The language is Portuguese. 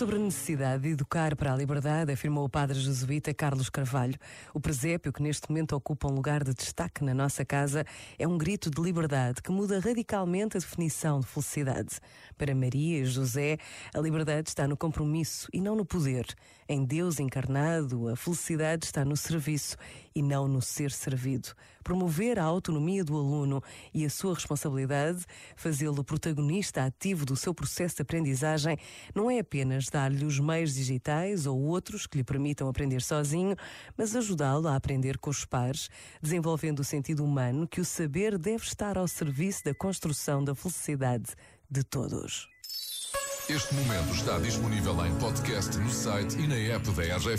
sobre a necessidade de educar para a liberdade, afirmou o padre jesuíta Carlos Carvalho. O presépio, que neste momento ocupa um lugar de destaque na nossa casa, é um grito de liberdade que muda radicalmente a definição de felicidade. Para Maria e José, a liberdade está no compromisso e não no poder. Em Deus encarnado, a felicidade está no serviço e não no ser servido. Promover a autonomia do aluno e a sua responsabilidade, fazê-lo protagonista ativo do seu processo de aprendizagem, não é apenas dar-lhe os meios digitais ou outros que lhe permitam aprender sozinho, mas ajudá-lo a aprender com os pares, desenvolvendo o sentido humano que o saber deve estar ao serviço da construção da felicidade de todos. Este momento está disponível em podcast no site e na app da RGF.